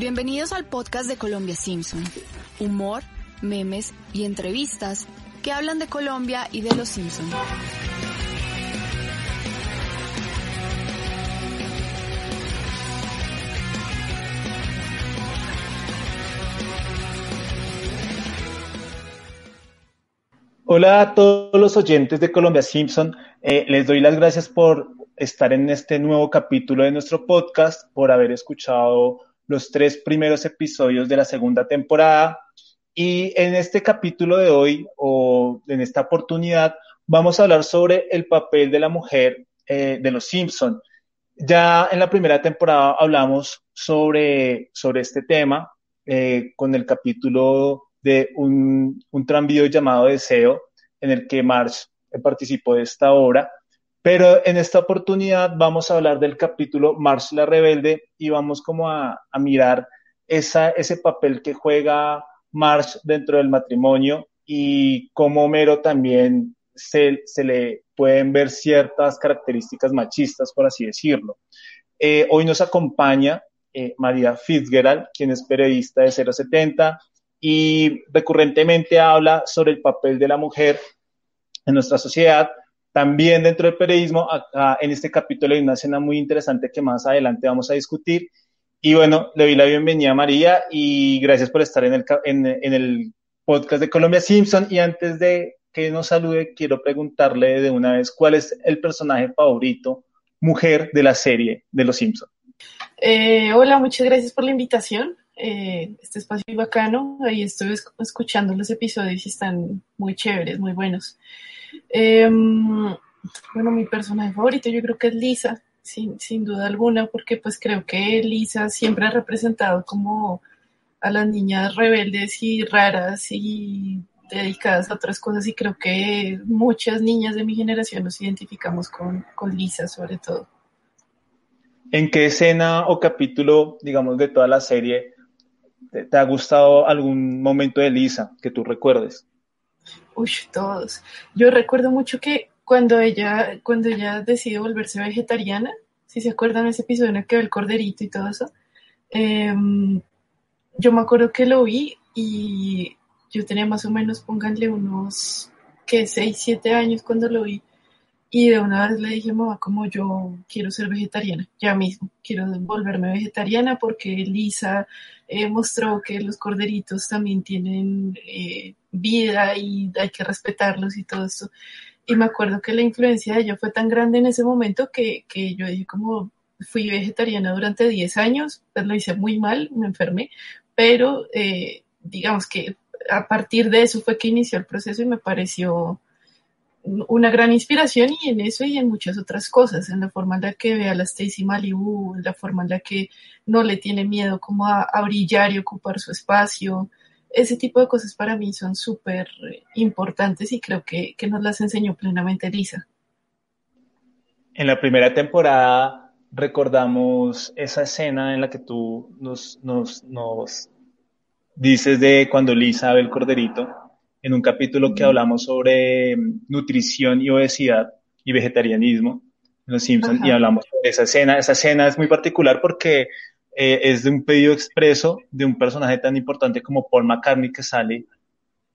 Bienvenidos al podcast de Colombia Simpson. Humor, memes y entrevistas que hablan de Colombia y de los Simpson. Hola a todos los oyentes de Colombia Simpson. Eh, les doy las gracias por estar en este nuevo capítulo de nuestro podcast, por haber escuchado los tres primeros episodios de la segunda temporada. Y en este capítulo de hoy, o en esta oportunidad, vamos a hablar sobre el papel de la mujer eh, de los Simpson. Ya en la primera temporada hablamos sobre, sobre este tema eh, con el capítulo de un, un tranvío llamado Deseo, en el que March participó de esta obra. Pero en esta oportunidad vamos a hablar del capítulo March la Rebelde y vamos como a, a mirar esa, ese papel que juega March dentro del matrimonio y cómo Homero también se, se le pueden ver ciertas características machistas, por así decirlo. Eh, hoy nos acompaña eh, María Fitzgerald, quien es periodista de 070, y recurrentemente habla sobre el papel de la mujer en nuestra sociedad. También dentro del periodismo, en este capítulo hay una escena muy interesante que más adelante vamos a discutir. Y bueno, le doy la bienvenida a María y gracias por estar en el, en, en el podcast de Colombia Simpson. Y antes de que nos salude, quiero preguntarle de una vez cuál es el personaje favorito, mujer de la serie de Los Simpson. Eh, hola, muchas gracias por la invitación eh, este espacio bacano. Ahí estoy escuchando los episodios y están muy chéveres, muy buenos. Eh, bueno, mi personaje favorito yo creo que es Lisa, sin, sin duda alguna, porque pues creo que Lisa siempre ha representado como a las niñas rebeldes y raras y dedicadas a otras cosas y creo que muchas niñas de mi generación nos identificamos con, con Lisa sobre todo. ¿En qué escena o capítulo, digamos, de toda la serie ¿Te, te ha gustado algún momento de Lisa que tú recuerdes? Uy, todos. Yo recuerdo mucho que cuando ella, cuando ella decide volverse vegetariana, si se acuerdan ese episodio en el que ve el corderito y todo eso, eh, yo me acuerdo que lo vi y yo tenía más o menos, pónganle unos, que 6, 7 años cuando lo vi. Y de una vez le dije, mamá, como yo quiero ser vegetariana, ya mismo, quiero volverme vegetariana porque Lisa eh, mostró que los corderitos también tienen eh, vida y hay que respetarlos y todo esto. Y me acuerdo que la influencia de ella fue tan grande en ese momento que, que yo dije como fui vegetariana durante 10 años, pues lo hice muy mal, me enfermé, pero eh, digamos que a partir de eso fue que inició el proceso y me pareció una gran inspiración y en eso y en muchas otras cosas, en la forma en la que ve a la Stacy Malibu, en la forma en la que no le tiene miedo como a, a brillar y ocupar su espacio. Ese tipo de cosas para mí son súper importantes y creo que, que nos las enseñó plenamente Lisa. En la primera temporada recordamos esa escena en la que tú nos, nos, nos dices de cuando Lisa ve el corderito en un capítulo que hablamos sobre nutrición y obesidad y vegetarianismo en Los Simpsons y hablamos de esa escena. Esa escena es muy particular porque eh, es de un pedido expreso de un personaje tan importante como Paul McCartney que sale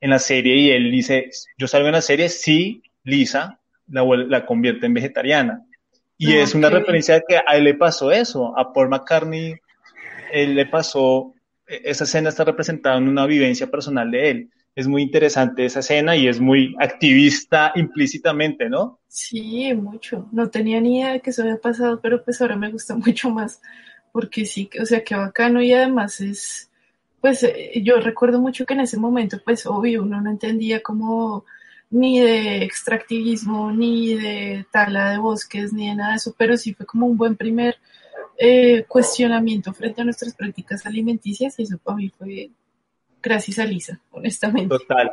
en la serie y él dice, yo salgo en la serie si Lisa la, la convierte en vegetariana. Y okay. es una referencia de que a él le pasó eso, a Paul McCartney, él le pasó, esa escena está representada en una vivencia personal de él es muy interesante esa escena y es muy activista implícitamente, ¿no? Sí, mucho. No tenía ni idea de que eso había pasado, pero pues ahora me gusta mucho más, porque sí, o sea, qué bacano y además es, pues yo recuerdo mucho que en ese momento, pues obvio, uno no entendía como ni de extractivismo, ni de tala de bosques, ni de nada de eso, pero sí fue como un buen primer eh, cuestionamiento frente a nuestras prácticas alimenticias y eso para mí fue gracias a Lisa, honestamente. Total.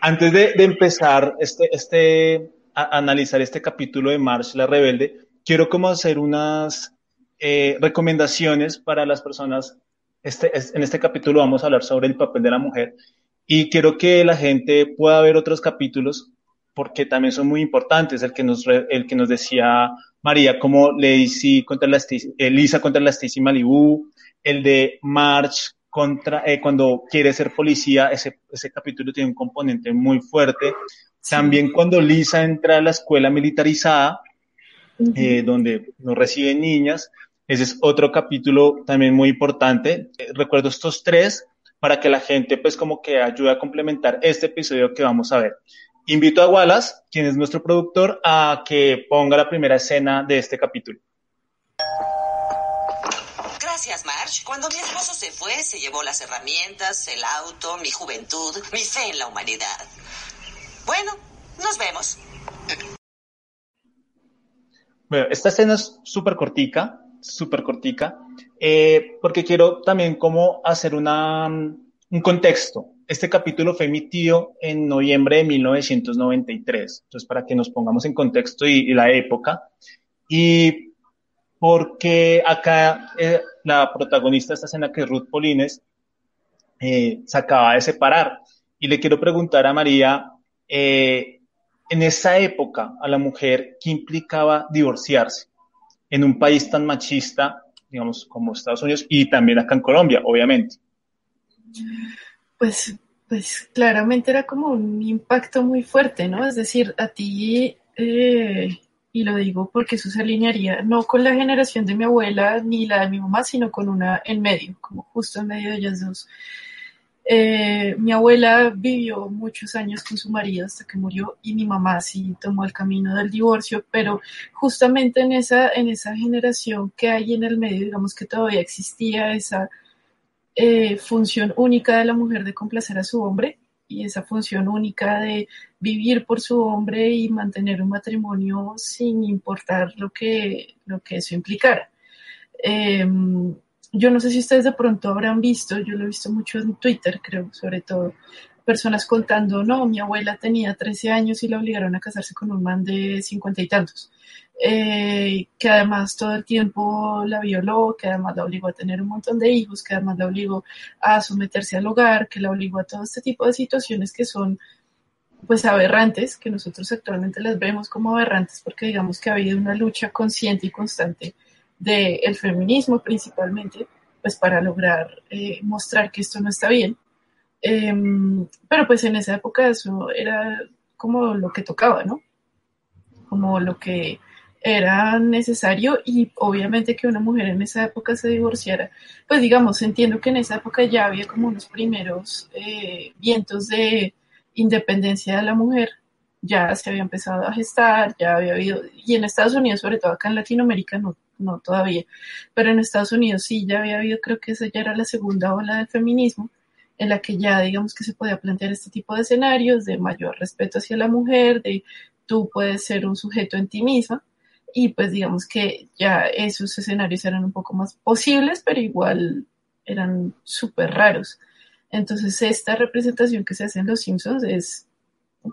Antes de, de empezar este, este, a analizar este capítulo de March la Rebelde, quiero como hacer unas eh, recomendaciones para las personas. Este, en este capítulo vamos a hablar sobre el papel de la mujer y quiero que la gente pueda ver otros capítulos porque también son muy importantes. El que nos, el que nos decía María, como Lacey contra la Lisa contra la Stacy Malibu, el de March contra, eh, cuando quiere ser policía, ese, ese capítulo tiene un componente muy fuerte. También cuando Lisa entra a la escuela militarizada, eh, donde no reciben niñas, ese es otro capítulo también muy importante. Eh, recuerdo estos tres para que la gente pues como que ayude a complementar este episodio que vamos a ver. Invito a Wallace, quien es nuestro productor, a que ponga la primera escena de este capítulo. Gracias, Marge. Cuando mi esposo se fue, se llevó las herramientas, el auto, mi juventud, mi fe en la humanidad. Bueno, nos vemos. Bueno, esta escena es súper cortica, súper cortica, eh, porque quiero también como hacer una, un contexto. Este capítulo fue emitido en noviembre de 1993, entonces para que nos pongamos en contexto y, la época. Y porque acá eh, la protagonista de esta escena, que es Ruth Polines, eh, se acaba de separar. Y le quiero preguntar a María, en esa época, a la mujer, ¿qué implicaba divorciarse en un país tan machista, digamos, como Estados Unidos y también acá en Colombia, obviamente? Pues, pues claramente era como un impacto muy fuerte, ¿no? Es decir, a ti, eh, y lo digo porque eso se alinearía no con la generación de mi abuela ni la de mi mamá, sino con una en medio, como justo en medio de ellas dos. Eh, mi abuela vivió muchos años con su marido hasta que murió y mi mamá sí tomó el camino del divorcio, pero justamente en esa, en esa generación que hay en el medio, digamos que todavía existía esa eh, función única de la mujer de complacer a su hombre y esa función única de vivir por su hombre y mantener un matrimonio sin importar lo que, lo que eso implicara. Em, yo no sé si ustedes de pronto habrán visto, yo lo he visto mucho en Twitter, creo, sobre todo, personas contando, no, mi abuela tenía 13 años y la obligaron a casarse con un man de 50 y tantos, eh, que además todo el tiempo la violó, que además la obligó a tener un montón de hijos, que además la obligó a someterse al hogar, que la obligó a todo este tipo de situaciones que son pues aberrantes, que nosotros actualmente las vemos como aberrantes porque digamos que ha habido una lucha consciente y constante del feminismo principalmente, pues para lograr eh, mostrar que esto no está bien. Em, pero pues en esa época eso era como lo que tocaba, ¿no? Como lo que era necesario y obviamente que una mujer en esa época se divorciara, pues digamos, entiendo que en esa época ya había como unos primeros eh, vientos de independencia de la mujer, ya se había empezado a gestar, ya había habido, y en Estados Unidos, sobre todo acá en Latinoamérica, no, no todavía, pero en Estados Unidos sí ya había habido, creo que esa ya era la segunda ola del feminismo, en la que ya digamos que se podía plantear este tipo de escenarios de mayor respeto hacia la mujer, de tú puedes ser un sujeto en ti misma, y pues digamos que ya esos escenarios eran un poco más posibles, pero igual eran súper raros. Entonces esta representación que se hace en Los Simpsons es,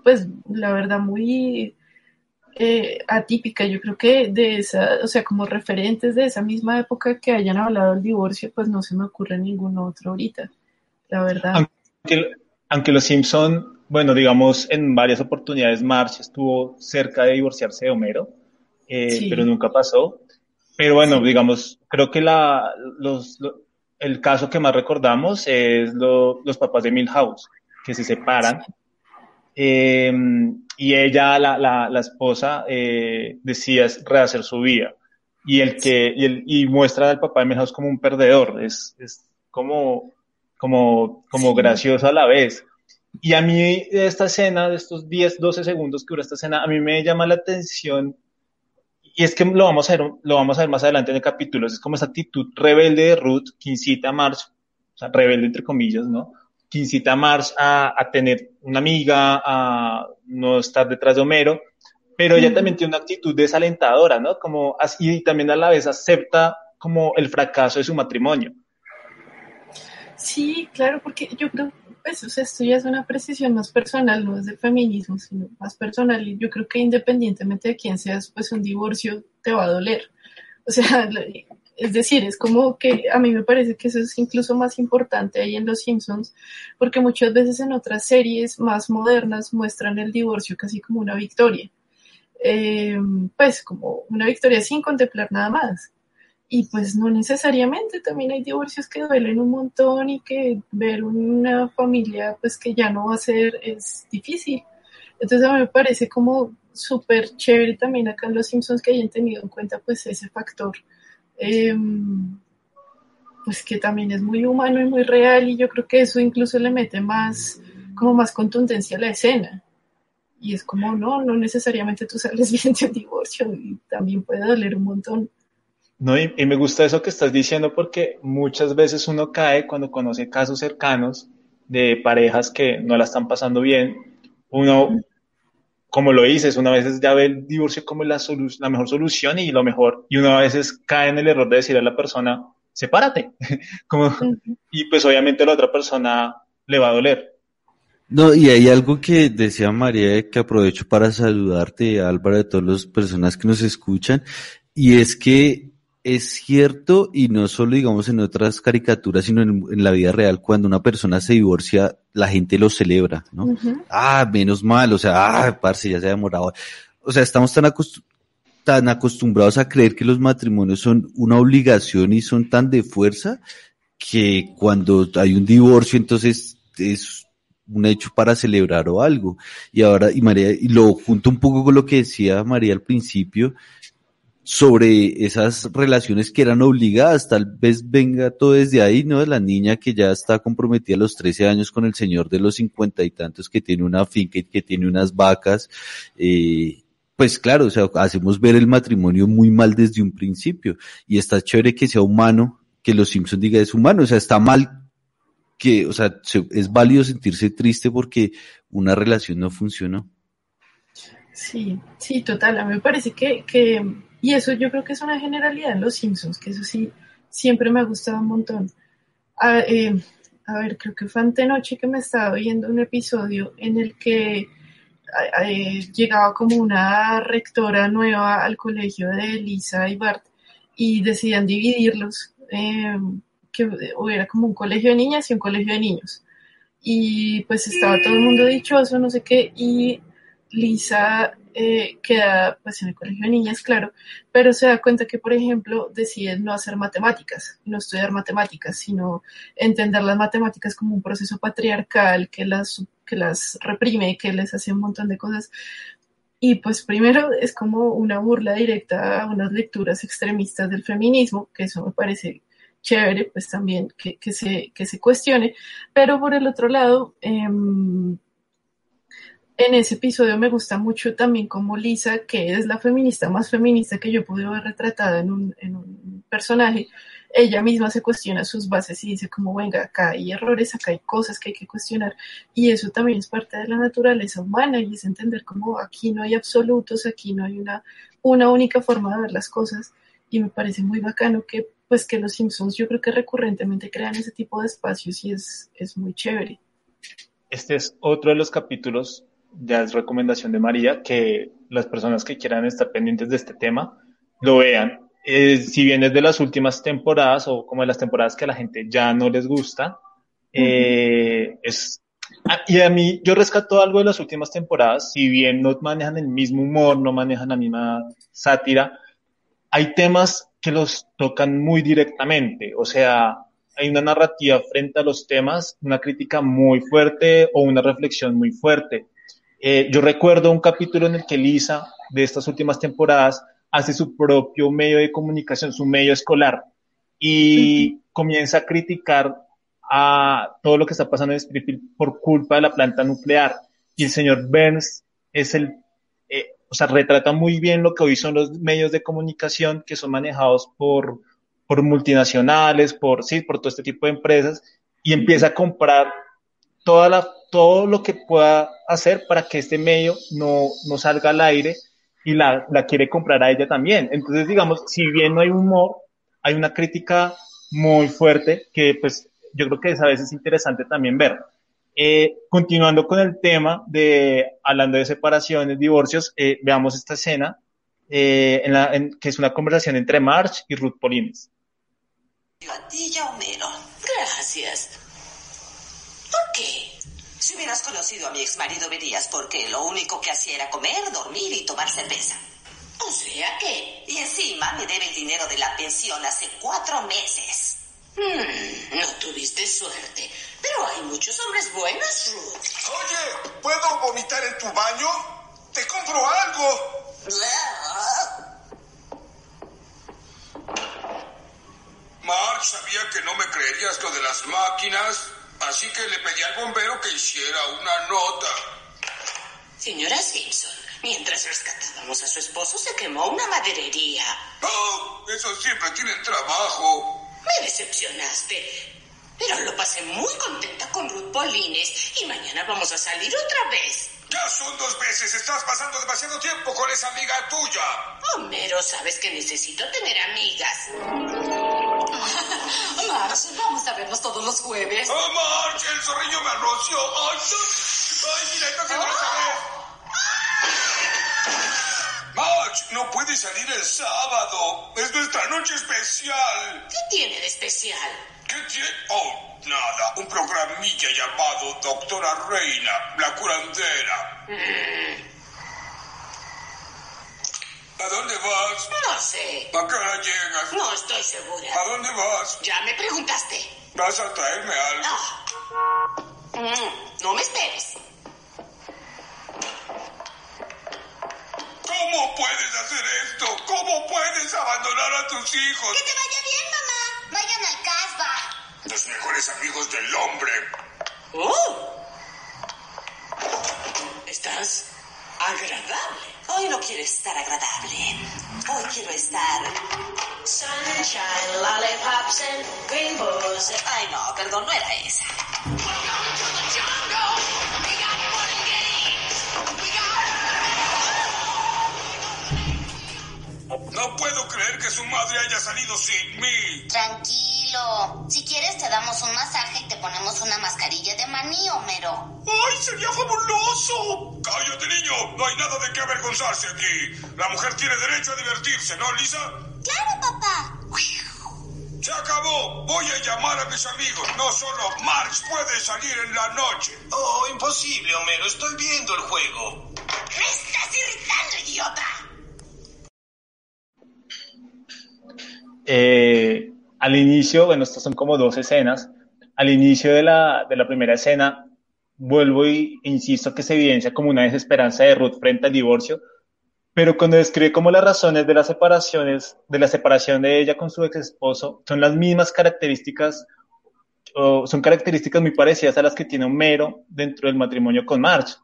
pues, la verdad muy eh, atípica. Yo creo que de esa, o sea, como referentes de esa misma época que hayan hablado del divorcio, pues no se me ocurre ningún otro ahorita, la verdad. Aunque, los Simpson, bueno, digamos, en varias oportunidades March estuvo cerca de divorciarse de Homero, eh, pero nunca pasó. Pero bueno, digamos, creo que la, los, el caso que más recordamos es los papás de Milhouse, que se separan. Eh, y ella, la, la, la esposa, eh, decía rehacer su vida. Y el que, y, el, y muestra al papá de Milhouse como un perdedor. Es, es como, como, como gracioso a la vez. Y a mí, esta escena, de estos 10, 12 segundos que dura esta escena, a mí me llama la atención y es que lo vamos a ver, lo vamos a ver más adelante en el capítulo, es como esa actitud rebelde de Ruth que incita a Marge, o sea, rebelde entre comillas, ¿no? Que incita a Marge a, a tener una amiga, a no estar detrás de Homero, pero ella también tiene una actitud desalentadora, ¿no? Como así, y también a la vez acepta como el fracaso de su matrimonio. Sí, claro, porque yo creo pues, o sea, esto ya es una precisión más personal, no es de feminismo, sino más personal. Y yo creo que independientemente de quién seas, pues un divorcio te va a doler. O sea, es decir, es como que a mí me parece que eso es incluso más importante ahí en Los Simpsons, porque muchas veces en otras series más modernas muestran el divorcio casi como una victoria. Eh, pues como una victoria sin contemplar nada más. y pues no necesariamente, también hay divorcios que duelen un montón y que ver una familia pues que ya no va a ser es difícil. Entonces a mí me parece como súper chévere también acá en Los Simpsons que hayan tenido en cuenta pues ese factor, em, pues que también es muy humano y muy real y yo creo que eso incluso le mete más, como más contundencia a la escena. Y es como, no, no necesariamente tú sales bien de un divorcio y también puede doler un montón. No, y, me gusta eso que estás diciendo porque muchas veces uno cae cuando conoce casos cercanos de parejas que no la están pasando bien. Uno, como lo dices, una vez ya ve el divorcio como la, la mejor solución y lo mejor, y uno a veces cae en el error de decirle a la persona, sepárate. como, y pues obviamente a la otra persona le va a doler. No, y hay algo que decía María que aprovecho para saludarte, Álvaro, de todas las personas que nos escuchan, y es que es cierto, y no solo digamos en otras caricaturas, sino en, la vida real, cuando una persona se divorcia, la gente lo celebra, ¿no? Ah, menos mal, o sea, ah, parce, ya se ha demorado. O sea, estamos tan, tan acostumbrados a creer que los matrimonios son una obligación y son tan de fuerza que cuando hay un divorcio, entonces es un hecho para celebrar o algo. Y ahora, y María, y lo junto un poco con lo que decía María al principio, sobre esas relaciones que eran obligadas, tal vez venga todo desde ahí, ¿no? De la niña que ya está comprometida a los 13 años con el señor de los cincuenta y tantos que tiene una finca y que tiene unas vacas, eh, pues claro, o sea, hacemos ver el matrimonio muy mal desde un principio y está chévere que sea humano, que los Simpson diga es humano, o sea, está mal que, o sea, es válido sentirse triste porque una relación no funcionó. Sí, sí, total. A mí me parece que, que y eso yo creo que es una generalidad en Los Simpsons, que eso sí, siempre me ha gustado un montón. A, eh, ver, creo que fue antenoche que me estaba viendo un episodio en el que llegaba como una rectora nueva al colegio de Lisa y Bart y decidían dividirlos, eh, que hubiera como un colegio de niñas y un colegio de niños. Y pues estaba todo el mundo dichoso, no sé qué, y Lisa eh, queda pues en el colegio de niñas, claro, pero se da cuenta que, por ejemplo, decide no hacer matemáticas, no estudiar matemáticas, sino entender las matemáticas como un proceso patriarcal que las, que las reprime, que les hace un montón de cosas. Y pues primero es como una burla directa a unas lecturas extremistas del feminismo, que eso me parece chévere, pues también que, que, se, que se cuestione, pero por el otro lado, eh, en ese episodio me gusta mucho también como Lisa, que es la feminista más feminista que yo pude ver retratada en un, personaje, ella misma se cuestiona sus bases y dice como, venga, acá hay errores, acá hay cosas que hay que cuestionar. Y eso también es parte de la naturaleza humana y es entender como aquí no hay absolutos, aquí no hay una, una única forma de ver las cosas. Y me parece muy bacano que, pues, que los Simpsons yo creo que recurrentemente crean ese tipo de espacios y es, es muy chévere. Este es otro de los capítulos ya es recomendación de María, que las personas que quieran estar pendientes de este tema lo vean. Eh, si bien es de las últimas temporadas o como de las temporadas que a la gente ya no les gusta, eh, es, ah, y a mí yo rescato algo de las últimas temporadas, si bien no manejan el mismo humor, no manejan la misma sátira, hay temas que los tocan muy directamente, o sea, hay una narrativa frente a los temas, una crítica muy fuerte o una reflexión muy fuerte. Eh, yo recuerdo un capítulo en el que Lisa, de estas últimas temporadas, hace su propio medio de comunicación, su medio escolar, y comienza a criticar a todo lo que está pasando en Springfield por culpa de la planta nuclear. Y el señor Burns es el, eh, o sea, retrata muy bien lo que hoy son los medios de comunicación que son manejados por, por multinacionales, por, sí, por todo este tipo de empresas, y empieza a comprar toda la todo lo que pueda hacer para que este medio no, no salga al aire y la, la, quiere comprar a ella también. Entonces, digamos, si bien no hay humor, hay una crítica muy fuerte que pues yo creo que es a veces interesante también ver. Eh, continuando con el tema de, hablando de separaciones, divorcios, eh, veamos esta escena, eh, en la, que es una conversación entre March y Ruth Polines. A ti ya Homero. Gracias. ¿Por qué? Si hubieras conocido a mi ex marido verías porque lo único que hacía era comer, dormir y tomar cerveza. O sea que... Y encima me debe el dinero de la pensión hace cuatro meses. Hmm, no tuviste suerte. Pero hay muchos hombres buenos, Ruth. Oye, ¿puedo vomitar en tu baño? Te compro algo. Mark sabía que no me creerías lo de las máquinas, así que le pedí al bombero que hiciera una nota. Señora Simpson, mientras rescatábamos a su esposo se quemó una maderería. Oh, esos siempre tienen trabajo. Me decepcionaste. Pero lo pasé muy contenta con Ruth Polines y mañana vamos a salir otra vez. Ya son dos veces. Estás pasando demasiado tiempo con esa amiga tuya. Homero, sabes que necesito tener amigas. Marge, vamos a vernos todos los jueves. ¡Oh, Marge! El zorrillo me anunció. ¡Ay, ay mira, está haciendo otra! Marge, no puede salir el sábado. Es nuestra noche especial. ¿Qué tiene de especial? ¿Qué tiene? Oh, nada. Un programilla llamado Doctora Reina, la curandera. ¿A dónde vas? No sé. ¿A qué hora llegas? No estoy segura. ¿A dónde vas? Ya me preguntaste. ¿Vas a traerme algo? Ah. Mm, no me esperes. ¿Cómo puedes hacer esto? ¿Cómo puedes abandonar a tus hijos? Que te vaya bien, mamá. Vayan al Los mejores amigos del hombre. Oh. ¿Estás agradable? Hoy no quiero estar agradable. Hoy quiero estar. Sunshine, lollipops and rainbows. Ay, no, perdón, no era esa. No puedo creer que su madre haya salido sin mí. Tranquilo. Si quieres te damos un masaje y te ponemos una mascarilla de maní, Homero. ¡Ay, sería fabuloso! ¡Cállate, niño! No hay nada de qué avergonzarse aquí. La mujer tiene derecho a divertirse, ¿no, Lisa? Claro, papá. Se acabó. Voy a llamar a mis amigos. No solo Marx puede salir en la noche. Oh, imposible, Homero. Estoy viendo el juego. ¡Me estás irritando, idiota! Eh, al inicio, bueno, estas son como dos escenas. Al inicio de la, de la primera escena, vuelvo y insisto que se evidencia como una desesperanza de Ruth frente al divorcio, pero cuando describe como las razones de las separaciones, de la separación de ella con su ex esposo, son las mismas características, o son características muy parecidas a las que tiene Homero dentro del matrimonio con Marge.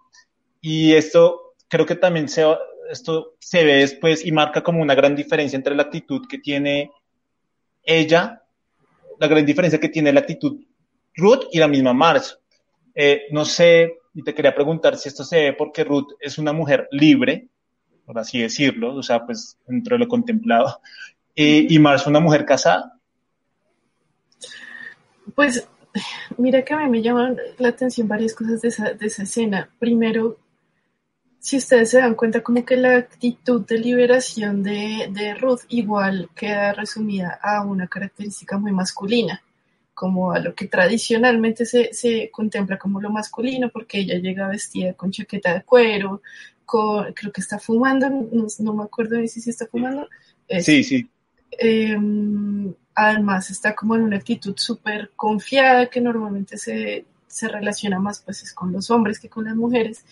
Y esto creo que también se, esto se ve después y marca como una gran diferencia entre la actitud que tiene ella, la gran diferencia que tiene la actitud Ruth y la misma Marge. Eh, no sé, y te quería preguntar si esto se ve porque Ruth es una mujer libre, por así decirlo, o sea, pues dentro de lo contemplado, y Marge una mujer casada. Pues mira que a mí me llaman la atención varias cosas de esa, de esa escena. Primero, si ustedes se dan cuenta, como que la actitud de liberación de, de, Ruth igual queda resumida a una característica muy masculina, como a lo que tradicionalmente se, se contempla como lo masculino, porque ella llega vestida con chaqueta de cuero, con, creo que está fumando, no, no me acuerdo si sí está fumando. Es, sí, sí. Eh, además está como en una actitud súper confiada que normalmente se, se relaciona más pues con los hombres que con las mujeres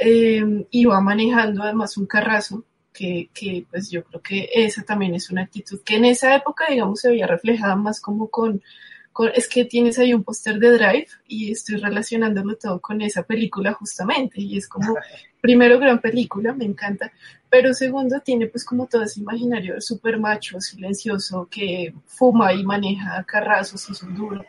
eh, y va manejando además un carrazo, que, que, pues yo creo que esa también es una actitud que en esa época, digamos, se veía reflejada más como con, con es que tienes ahí un póster de Drive y estoy relacionándolo todo con esa película justamente, y es como, primero, gran película, me encanta, pero segundo, tiene pues como todo ese imaginario súper macho, silencioso, que fuma y maneja carrazos y son duro.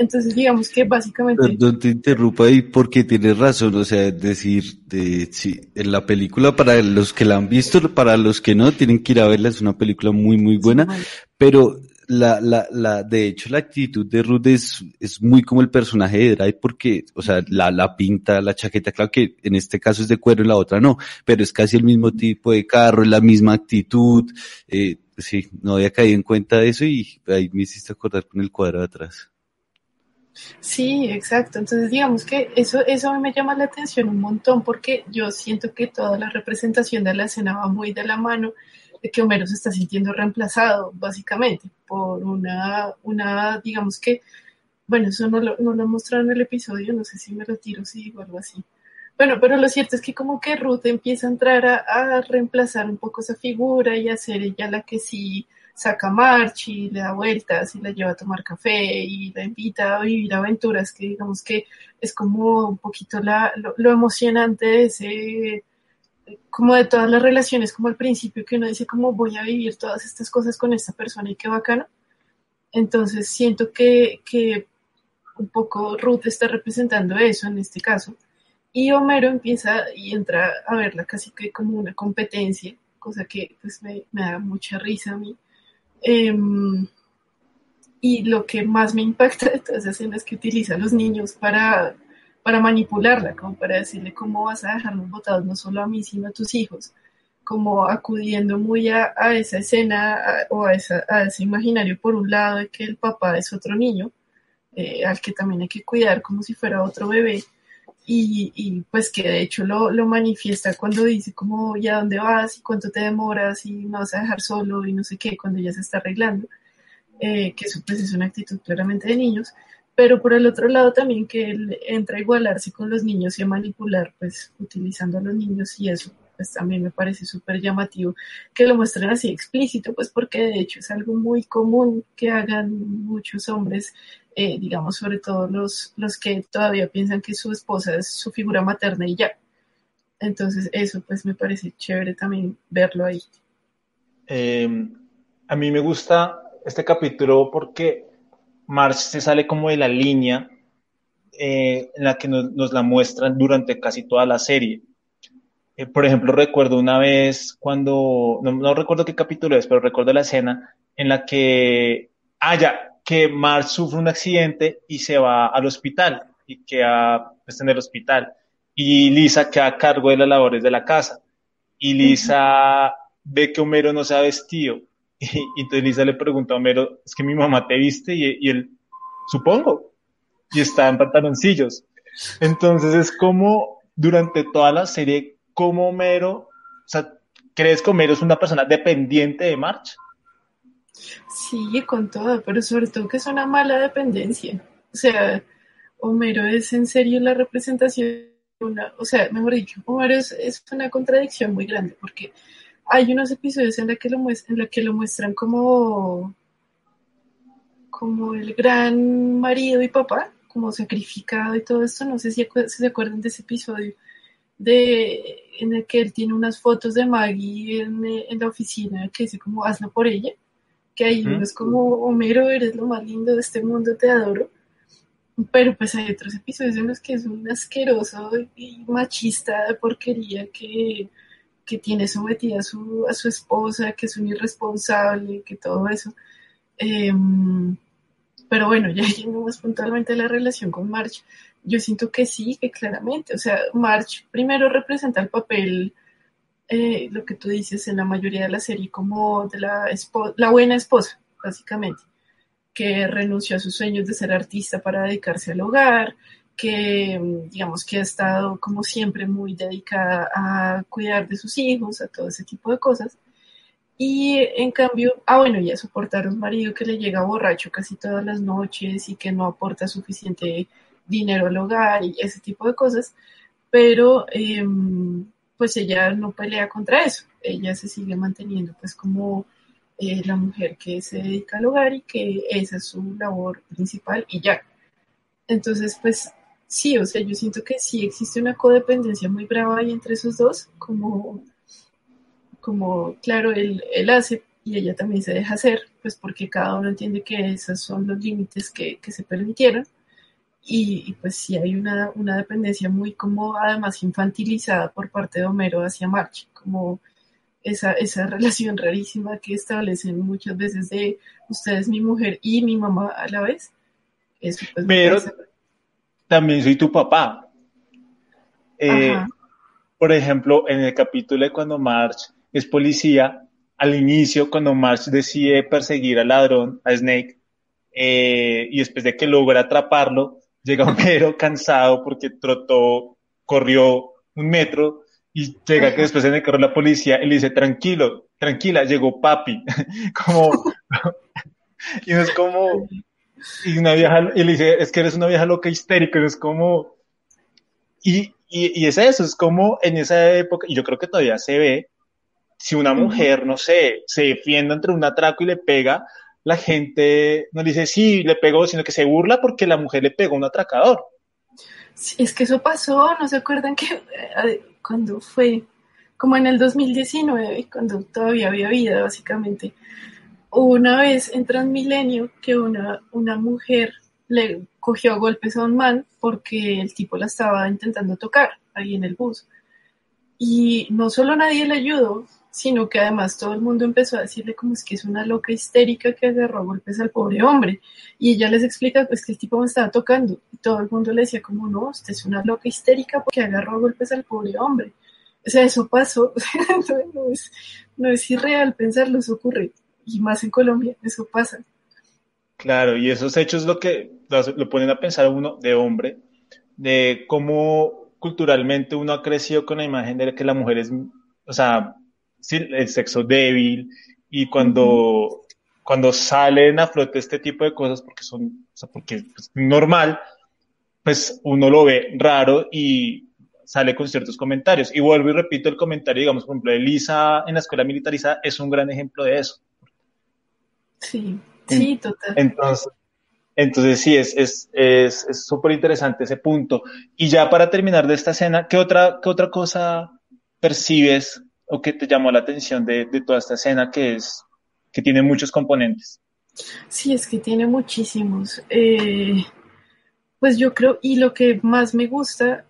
Entonces, digamos que básicamente. Perdón, te interrumpa ahí porque tienes razón. O sea, decir, de, sí, en la película, para los que la han visto, para los que no, tienen que ir a verla. Es una película muy, muy buena. Sí, pero la, la, la, de hecho, la actitud de Ruth es, es muy como el personaje de Drive porque, o sea, la, la pinta, la chaqueta, claro que en este caso es de cuero y la otra no, pero es casi el mismo tipo de carro, la misma actitud. Eh, sí, no había caído en cuenta de eso y ahí me hiciste acordar con el cuadro de atrás. Sí, exacto. Entonces, digamos que eso, eso a mí me llama la atención un montón porque yo siento que toda la representación de la escena va muy de la mano de que Homero se está sintiendo reemplazado, básicamente, por una, una digamos que, bueno, eso no lo, no lo mostraron en el episodio, no sé si me lo tiro, sí, o algo así. Bueno, pero lo cierto es que como que Ruth empieza a entrar a, a reemplazar un poco esa figura y a ser ella la que sí saca March y le da vueltas y la lleva a tomar café y la invita a vivir aventuras, que digamos que es como un poquito la, lo, emocionante de como de todas las relaciones, como al principio que uno dice como voy a vivir todas estas cosas con esta persona y qué bacano. Entonces siento que, que un poco Ruth está representando eso en este caso. Y Homero empieza y entra a verla casi que como una competencia, cosa que pues me, me da mucha risa a mí Em, y lo que más me impacta de todas esas escenas es que utiliza a los niños para, para manipularla, como para decirle cómo vas a dejarnos votados no solo a mí, sino a tus hijos, como acudiendo muy a, esa escena o a, ese imaginario por un lado de que el papá es otro niño, eh, al que también hay que cuidar como si fuera otro bebé, y, pues que de hecho lo, lo, manifiesta cuando dice como, ¿y a dónde vas? ¿Y cuánto te demoras? ¿Y me vas a dejar solo? Y no sé qué, cuando ya se está arreglando, eh, que eso pues es una actitud claramente de niños, pero por el otro lado también que él entra a igualarse con los niños y a manipular, pues utilizando a los niños y eso, pues también me parece súper llamativo que lo muestren así explícito, pues porque de hecho es algo muy común que hagan muchos hombres eh, digamos, sobre todo los, los que todavía piensan que su esposa es su figura materna y ya. Entonces, eso pues me parece chévere también verlo ahí. Em, a mí me gusta este capítulo porque Marge se sale como de la línea eh, en la que nos, la muestran durante casi toda la serie. Eh, por ejemplo, recuerdo una vez cuando, no, no, recuerdo qué capítulo es, pero recuerdo la escena en la que, ah, ya, que Marge sufre un accidente y se va al hospital y queda pues, en el hospital. Y Lisa queda a cargo de las labores de la casa. Y Lisa ve que Homero no se ha vestido. Y, entonces Lisa le pregunta a Homero, es que mi mamá te viste y, él, supongo, y está en pantaloncillos. Entonces es como durante toda la serie, como Homero, o sea, ¿crees que Homero es una persona dependiente de March? Sí, con todo, pero sobre todo que es una mala dependencia. O sea, Homero es en serio la representación, o sea, mejor dicho, Homero es, una contradicción muy grande porque hay unos episodios en los que lo, muestran, la que lo muestran como, como el gran marido y papá, como sacrificado y todo esto. No sé si, se acuerdan de ese episodio de, en el que él tiene unas fotos de Maggie en, en la oficina que dice como hazlo por ella que ahí uno es como, Homero, eres lo más lindo de este mundo, te adoro. Pero pues hay otros episodios en los que es un asqueroso y machista de porquería que, que tiene sometida a su, a su esposa, que es un irresponsable, que todo eso. Em, pero bueno, ya yendo más puntualmente a la relación con March, yo siento que sí, que claramente, o sea, March primero representa el papel eh, lo que tú dices en la mayoría de la serie como de la, la buena esposa, básicamente, que renunció a sus sueños de ser artista para dedicarse al hogar, que digamos que ha estado como siempre muy dedicada a cuidar de sus hijos, a todo ese tipo de cosas. Y en cambio, ah bueno, y a soportar un marido que le llega borracho casi todas las noches y que no aporta suficiente dinero al hogar y ese tipo de cosas. Pero eh, pues ella no pelea contra eso, ella se sigue manteniendo pues como eh, la mujer que se dedica al hogar y que esa es su labor principal y ya. Entonces, pues sí, o sea, yo siento que sí existe una codependencia muy brava ahí entre esos dos, como, como claro, él, él hace y ella también se deja hacer, pues porque cada uno entiende que esos son los límites que, que se permitieron y, pues sí hay una, una, dependencia muy como además infantilizada por parte de Homero hacia March, como esa, esa relación rarísima que establecen muchas veces de usted es mi mujer y mi mamá a la vez. Eso, pues, Pero también soy tu papá. Eh, por ejemplo, en el capítulo de cuando March es policía, al inicio, cuando March decide perseguir al ladrón, a Snake, eh, y después de que logra atraparlo, llega Homero cansado porque trotó, corrió un metro y llega que después en el carro la policía y le dice, tranquilo, tranquila, llegó papi. como, y no es como, y una vieja, y le dice, es que eres una vieja loca histérica, no es como, y, y, y es eso, es como en esa época, y yo creo que todavía se ve, si una mujer, no sé, se defiende entre un atraco y le pega, la gente no dice sí, le pegó, sino que se burla porque la mujer le pegó un atracador. Sí, es que eso pasó, ¿no se acuerdan que eh, cuando fue? Como en el 2019, cuando todavía había vida, básicamente. Una vez en Transmilenio que una, una mujer le cogió golpes a un man porque el tipo la estaba intentando tocar ahí en el bus. Y no solo nadie le ayudó, sino que además todo el mundo empezó a decirle como es que es una loca histérica que agarró golpes al pobre hombre. Y ella les explica pues que el tipo me estaba tocando. Y todo el mundo le decía como no, usted es una loca histérica porque agarró golpes al pobre hombre. O sea, eso pasó. no, es, no es irreal pensarlo, eso ocurre. Y más en Colombia, eso pasa. Claro, y esos hechos lo que lo ponen a pensar uno de hombre, de cómo culturalmente uno ha crecido con la imagen de que la mujer es, o sea, sí, el sexo débil y cuando, cuando salen a flote este tipo de cosas porque son, o sea, porque es normal, pues uno lo ve raro y sale con ciertos comentarios. Y vuelvo y repito el comentario, digamos, por ejemplo, Elisa en la escuela militarizada es un gran ejemplo de eso. Sí, sí, total. Entonces, entonces sí, es súper es, es, súper interesante ese punto. Y ya para terminar de esta escena, ¿qué otra, qué otra cosa percibes o qué te llamó la atención de, de, toda esta escena que es que tiene muchos componentes? Sí, es que tiene muchísimos. Eh, pues yo creo, y lo que más me gusta,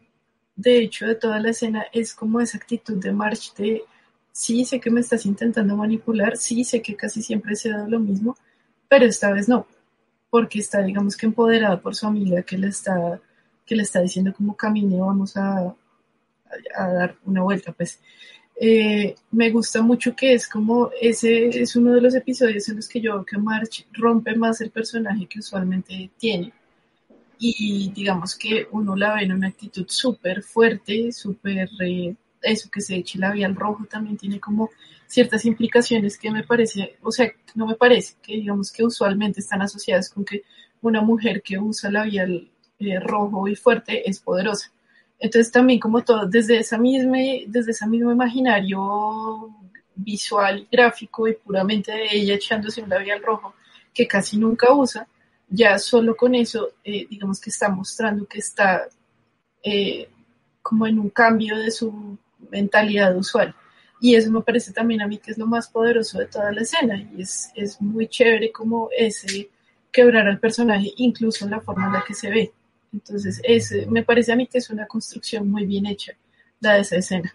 de hecho, de toda la escena es como esa actitud de March de, sí, sé que me estás intentando manipular, sí, sé que casi siempre se da lo mismo, pero esta vez no, porque está, digamos que empoderada por su amiga que le está, que le está diciendo como camine, vamos a, a, a dar una vuelta, pues. Eh, me gusta mucho que es como ese es uno de los episodios en los que yo veo que March rompe más el personaje que usualmente tiene y digamos que uno la ve en una actitud súper fuerte, súper eh, eso que se eche labial rojo también tiene como ciertas implicaciones que me parece, o sea, no me parece que digamos que usualmente están asociadas con que una mujer que usa labial eh, rojo y fuerte es poderosa. Entonces también como todo, desde esa misma, desde ese mismo imaginario visual, gráfico y puramente de ella echándose un labial rojo que casi nunca usa, ya solo con eso, eh, digamos que está mostrando que está eh, como en un cambio de su mentalidad usual. Y eso me parece también a mí que es lo más poderoso de toda la escena y es, es muy chévere como ese quebrar al personaje, incluso en la forma en la que se ve. Entonces, es, me parece a mí que es una construcción muy bien hecha, la de esa escena.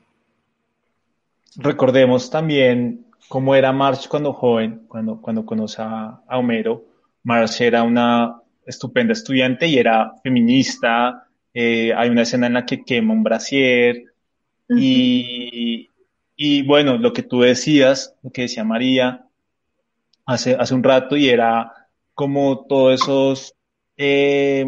Recordemos también cómo era March cuando joven, cuando, cuando conoce a, a Homero. March era una estupenda estudiante y era feminista. Eh, hay una escena en la que quema un brasier. Uh -huh. y, y bueno, lo que tú decías, lo que decía María hace, hace un rato, y era como todos esos eh,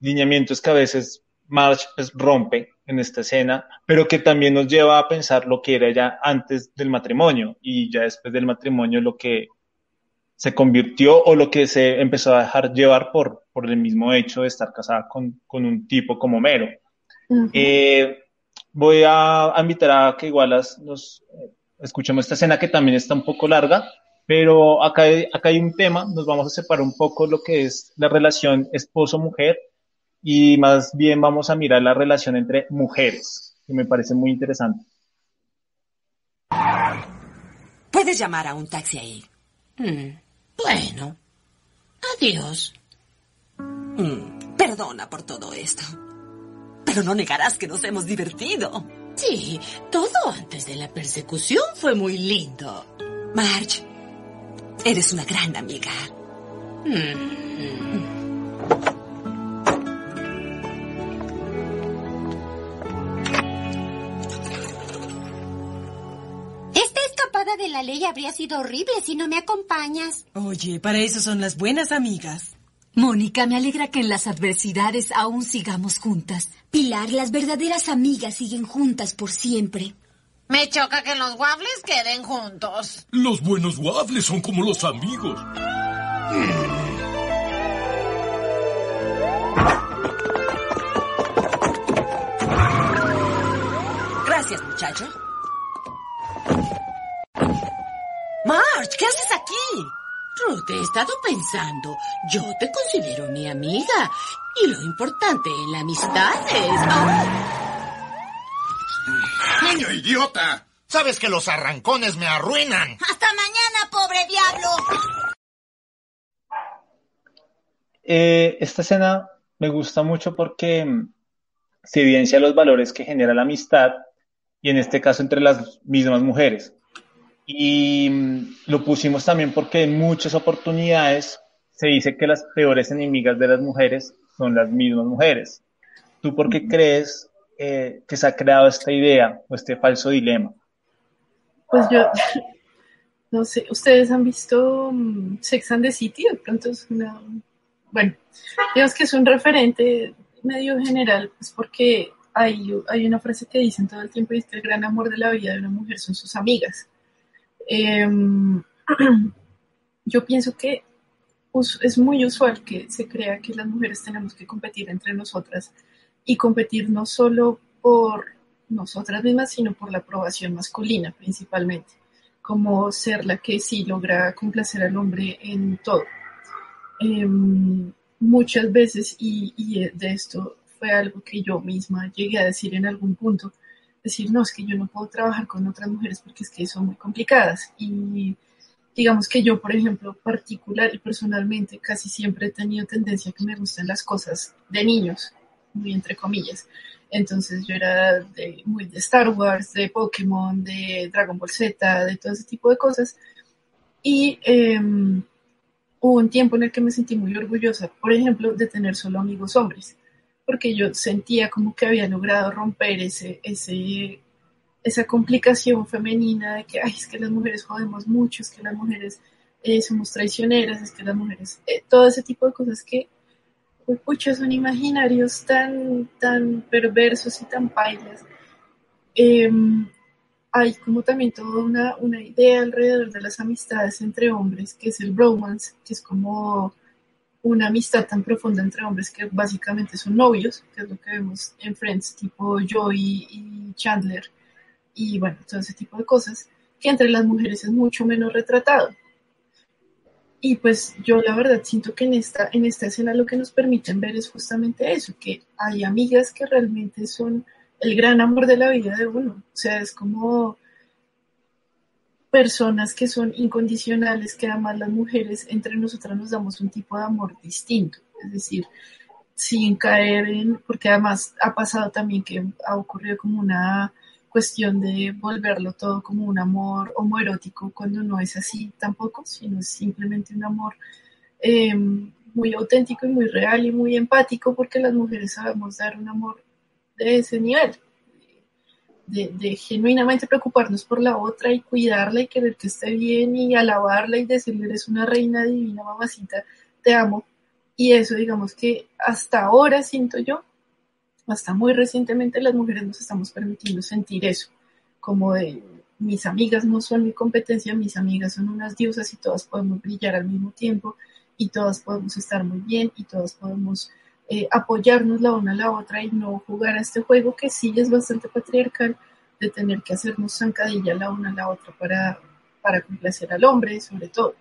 lineamientos que a veces March pues, rompe en esta escena, pero que también nos lleva a pensar lo que era ya antes del matrimonio y ya después del matrimonio lo que se convirtió o lo que se empezó a dejar llevar por, por el mismo hecho de estar casada con, con un tipo como Mero. Uh -huh. eh, voy a, invitar a que igual nos eh, escuchemos esta escena que también está un poco larga, pero acá acá hay un tema, nos vamos a separar un poco lo que es la relación esposo-mujer y más bien vamos a mirar la relación entre mujeres, que me parece muy interesante. Puedes llamar a un taxi ahí. Mm, bueno. Adiós. Mm, perdona por todo esto. Pero no negarás que nos hemos divertido. Sí, todo antes de la persecución fue muy lindo. Marge, eres una gran amiga. Mm. de la ley habría sido horrible si no me acompañas. Oye, para eso son las buenas amigas. Mónica, me alegra que en las adversidades aún sigamos juntas. Pilar, las verdaderas amigas siguen juntas por siempre. Me choca que los waffles queden juntos. Los buenos waffles son como los amigos. Gracias, muchacho. Marge, ¿qué haces aquí? Ruth, he estado pensando. Yo te considero mi amiga. Y lo importante en la amistad es... ¡Niño idiota! Sabes que los arrancones me arruinan. Hasta mañana, pobre diablo. Eh, esta escena me gusta mucho porque mm, se evidencia los valores que genera la amistad y en este caso entre las mismas mujeres. Y mm, lo pusimos también porque en muchas oportunidades se dice que las peores enemigas de las mujeres son las mismas mujeres. ¿Tú por qué crees eh, que se ha creado esta idea o este falso dilema? Pues yo, no sé, ¿ustedes han visto mm, Sex and the City? De pronto es una, bueno, digamos que es un referente medio general, pues porque hay, hay una frase que dicen todo el tiempo y es que el gran amor de la vida de una mujer son sus amigas. Em, yo pienso que es muy usual que se crea que las mujeres tenemos que competir entre nosotras y competir no solo por nosotras mismas, sino por la aprobación masculina principalmente, como ser la que sí logra complacer al hombre en todo. Em, muchas veces, y, y de esto fue algo que yo misma llegué a decir en algún punto, decir, no, es que yo no puedo trabajar con otras mujeres porque es que son muy complicadas. Y digamos que yo, por ejemplo, particular y personalmente, casi siempre he tenido tendencia a que me gusten las cosas de niños, muy entre comillas. Entonces yo era muy de Star Wars, de Pokémon, de Dragon Ball Z, de todo ese tipo de cosas. Y em, hubo un tiempo en el que me sentí muy orgullosa, por ejemplo, de tener solo amigos hombres porque yo sentía como que había logrado romper ese, ese, esa complicación femenina de que, ay, es que las mujeres jodemos mucho, es que las mujeres eh, somos traicioneras, es que las mujeres, eh, todo ese tipo de cosas que, pues, son imaginarios tan, tan perversos y tan pailas. Em, hay como también toda una, una idea alrededor de las amistades entre hombres, que es el bromance, que es como una amistad tan profunda entre hombres que básicamente son novios, que es lo que vemos en Friends, tipo Joey y Chandler, y bueno, todo ese tipo de cosas, que entre las mujeres es mucho menos retratado. Y pues yo la verdad siento que en esta, en esta escena lo que nos permiten ver es justamente eso, que hay amigas que realmente son el gran amor de la vida de uno. O sea, es como personas que son incondicionales, que además las mujeres entre nosotras nos damos un tipo de amor distinto, es decir, sin caer en, porque además ha pasado también que ha ocurrido como una cuestión de volverlo todo como un amor homoerótico cuando no es así tampoco, sino es simplemente un amor em, muy auténtico y muy real y muy empático porque las mujeres sabemos dar un amor de ese nivel de, genuinamente preocuparnos por la otra y cuidarla y querer que esté bien y alabarla y decirle eres una reina divina, mamacita, te amo. Y eso digamos que hasta ahora siento yo, hasta muy recientemente las mujeres nos estamos permitiendo sentir eso, como de mis amigas no son mi competencia, mis amigas son unas diosas y todas podemos brillar al mismo tiempo y todas podemos estar muy bien y todas podemos eh, apoyarnos la una a la otra y no jugar a este juego que sí es bastante patriarcal de tener que hacernos zancadilla la una a la otra para, para complacer al hombre, sobre todo.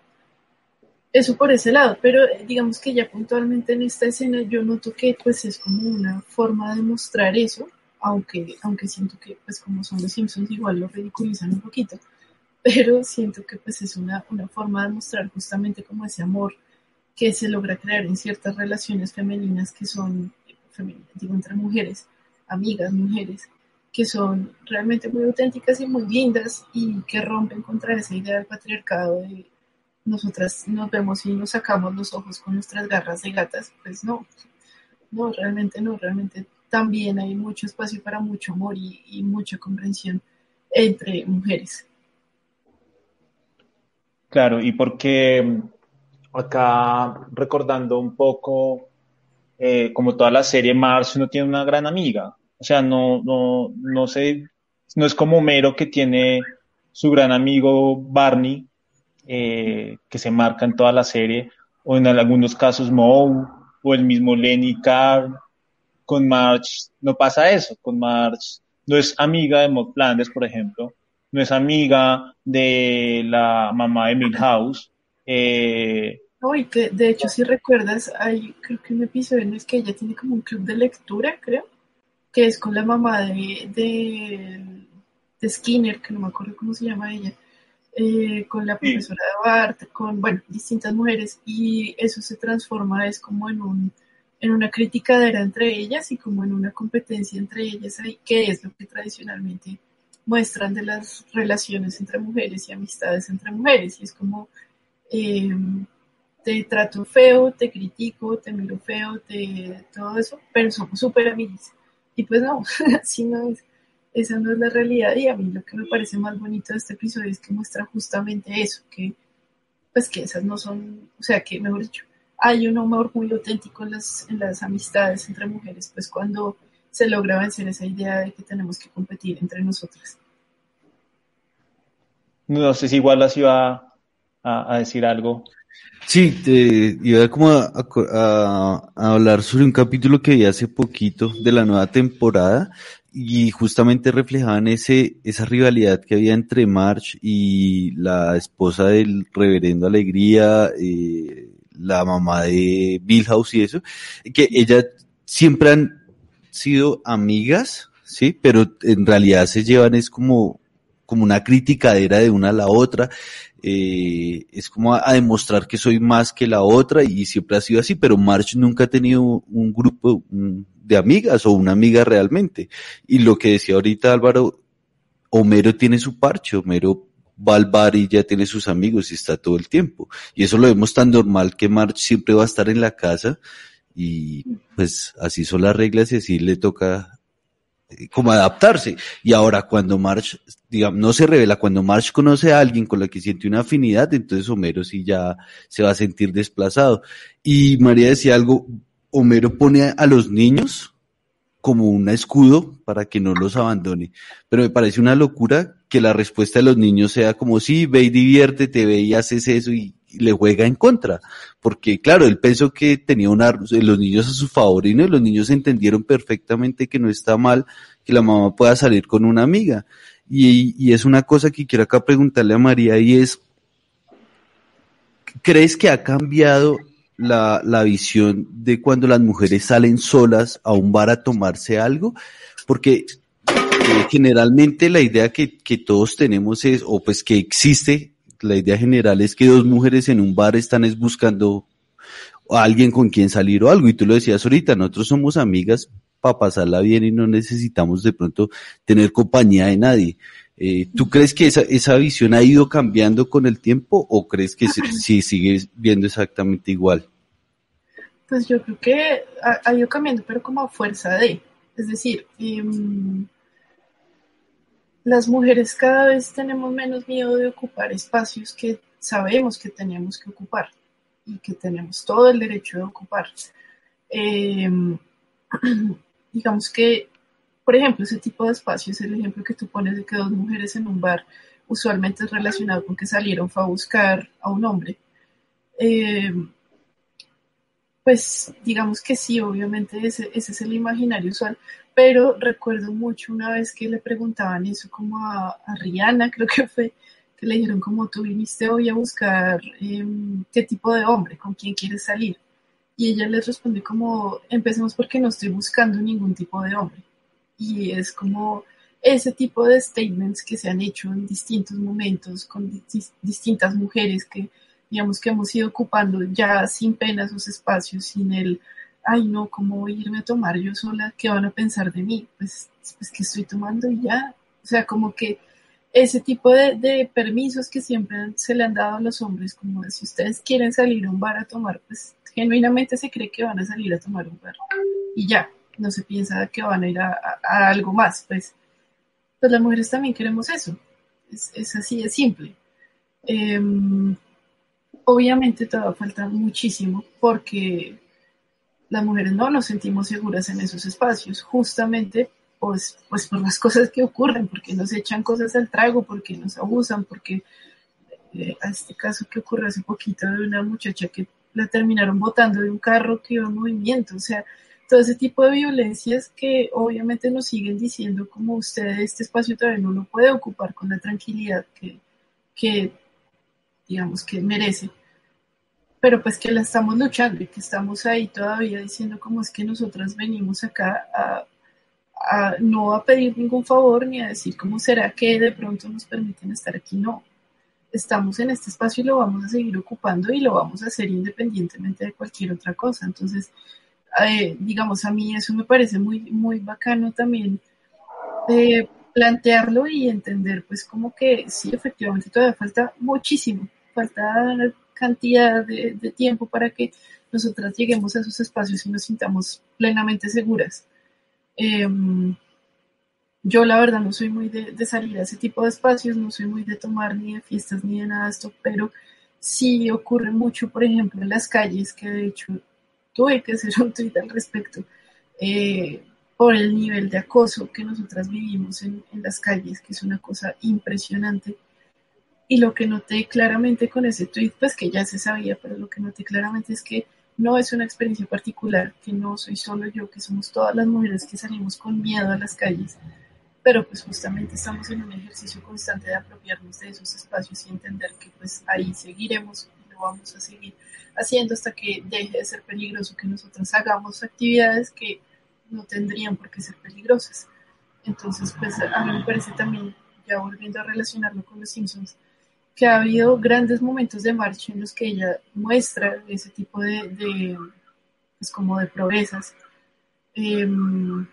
Eso por ese lado, pero eh, digamos que ya puntualmente en esta escena yo noto que pues es como una forma de mostrar eso, aunque, aunque siento que pues como son los Simpsons igual lo ridiculizan un poquito, pero siento que pues es una, una forma de mostrar justamente como ese amor que se logra crear en ciertas relaciones femeninas que son, femeninas, digo, entre mujeres, amigas, mujeres, que son realmente muy auténticas y muy lindas y que rompen contra esa idea del patriarcado nosotras nos vemos y nos sacamos los ojos con nuestras garras de gatas, pues no, no, realmente no, realmente también hay mucho espacio para mucho amor y, mucha comprensión entre mujeres. Claro, y porque mm, acá recordando un poco, eh, como toda la serie, Marge no tiene una gran amiga. O sea, no, no, no sé, no es como Homero que tiene su gran amigo Barney, eh, que se marca en toda la serie, o en algunos casos Moe, o el mismo Lenny Carr. Con Marge no pasa eso, con Marge no es amiga de Maud Flanders, por ejemplo, no es amiga de la mamá de Milhouse. Eh, de hecho, si recuerdas, hay creo que un episodio en el que ella tiene como un club de lectura, creo, que es con la mamá de, de, Skinner, que no me acuerdo cómo se llama ella, eh, con la profesora de Bart, con, bueno, distintas mujeres, y eso se transforma, es como en un en una criticadera entre ellas y como en una competencia entre ellas, que es lo que tradicionalmente muestran de las relaciones entre mujeres y amistades entre mujeres. Y es como, em, te trato feo, te critico, te miro feo, te todo eso, pero somos súper amigas. Y pues no, así no es. Esa no es la realidad y a mí lo que me parece más bonito de este episodio es que muestra justamente eso, que pues que esas no son, o sea, que mejor dicho, hay un humor muy auténtico en las, en las amistades entre mujeres, pues cuando se logra vencer esa idea de que tenemos que competir entre nosotras. No sé si igual las iba a, decir algo. Sí, te iba como a, hablar sobre un capítulo que vi hace poquito de la nueva temporada y justamente reflejaban ese, esa rivalidad que había entre March y la esposa del reverendo Alegría, eh, la mamá de Bill House y eso, que ellas siempre han sido amigas, sí, pero en realidad se llevan es como, como una criticadera de una a la otra, eh, es como a, demostrar que soy más que la otra y siempre ha sido así, pero March nunca ha tenido un grupo de amigas o una amiga realmente. Y lo que decía ahorita Álvaro, Homero tiene su parche, Homero va al bar y ya tiene sus amigos y está todo el tiempo. Y eso lo vemos tan normal que March siempre va a estar en la casa y pues así son las reglas y así le toca como adaptarse. Y ahora cuando March, digamos, no se revela, cuando March conoce a alguien con la que siente una afinidad, entonces Homero sí ya se va a sentir desplazado. Y María decía algo, Homero pone a los niños como un escudo para que no los abandone. Pero me parece una locura que la respuesta de los niños sea como, sí, ve y diviértete, ve y haces eso y, le juega en contra. Porque claro, él pensó que tenía una, los niños a su favor y no, los niños entendieron perfectamente que no está mal que la mamá pueda salir con una amiga. Y, es una cosa que quiero acá preguntarle a María y es, ¿crees que ha cambiado la, la visión de cuando las mujeres salen solas a un bar a tomarse algo, porque eh, generalmente la idea que, que todos tenemos es, o pues que existe, la idea general es que dos mujeres en un bar están es buscando a alguien con quien salir o algo, y tú lo decías ahorita, nosotros somos amigas para pasarla bien y no necesitamos de pronto tener compañía de nadie. Eh, ¿Tú crees que esa, esa visión ha ido cambiando con el tiempo o crees que sí sigue viendo exactamente igual? Pues yo creo que ha, ido cambiando, pero como a fuerza de. Es decir, em, las mujeres cada vez tenemos menos miedo de ocupar espacios que sabemos que tenemos que ocupar y que tenemos todo el derecho de ocupar. Em, digamos que por ejemplo, ese tipo de espacios, el ejemplo que tú pones de que dos mujeres en un bar usualmente es relacionado con que salieron fue a buscar a un hombre. Eh, pues digamos que sí, obviamente ese, es el imaginario usual, pero recuerdo mucho una vez que le preguntaban eso como a, Rihanna, creo que fue, que le dijeron como tú viniste hoy a buscar em, qué tipo de hombre, con quién quieres salir. Y ella les respondió como, empecemos porque no estoy buscando ningún tipo de hombre y es como ese tipo de statements que se han hecho en distintos momentos con distintas mujeres que digamos que hemos ido ocupando ya sin pena esos espacios, sin el, ay no, ¿cómo voy a irme a tomar yo sola? ¿Qué van a pensar de mí? Pues, pues que estoy tomando y ya. O sea, como que ese tipo de, permisos que siempre se le han dado a los hombres, como si ustedes quieren salir a un bar a tomar, pues genuinamente se cree que van a salir a tomar un bar. Y ya, no se piensa que van a ir a, algo más, pues, pues las mujeres también queremos eso, es, así de simple. Em, obviamente todavía falta muchísimo porque las mujeres no nos sentimos seguras en esos espacios, justamente pues, pues por las cosas que ocurren, porque nos echan cosas al trago, porque nos abusan, porque eh, a este caso que ocurrió hace poquito de una muchacha que la terminaron botando de un carro que iba en movimiento, o sea, todo ese tipo de violencias que obviamente nos siguen diciendo como usted este espacio todavía no lo puede ocupar con la tranquilidad que, que digamos que merece pero pues que la estamos luchando y que estamos ahí todavía diciendo como es que nosotras venimos acá a, a, no a pedir ningún favor ni a decir cómo será que de pronto nos permiten estar aquí, no. Estamos en este espacio y lo vamos a seguir ocupando y lo vamos a hacer independientemente de cualquier otra cosa. Entonces, eh, digamos, a mí eso me parece muy, muy bacano también eh, plantearlo y entender pues como que sí, efectivamente todavía falta muchísimo, falta cantidad de, tiempo para que nosotras lleguemos a esos espacios y nos sintamos plenamente seguras. Em, yo la verdad no soy muy de, salir a ese tipo de espacios, no soy muy de tomar ni de fiestas ni de nada de esto, pero sí ocurre mucho, por ejemplo, en las calles, que de hecho tuve que hacer un tweet al respecto, eh, por el nivel de acoso que nosotras vivimos en, en, las calles, que es una cosa impresionante. Y lo que noté claramente con ese tweet, pues que ya se sabía, pero lo que noté claramente es que no es una experiencia particular, que no soy solo yo, que somos todas las mujeres que salimos con miedo a las calles, pero pues justamente estamos en un ejercicio constante de apropiarnos de esos espacios y entender que pues ahí seguiremos y lo vamos a seguir haciendo hasta que deje de ser peligroso que nosotros hagamos actividades que no tendrían por qué ser peligrosas. Entonces, pues a mí me parece también, ya volviendo a relacionarlo con los Simpsons, que ha habido grandes momentos de marcha en los que ella muestra ese tipo de, de pues como de proezas. Em,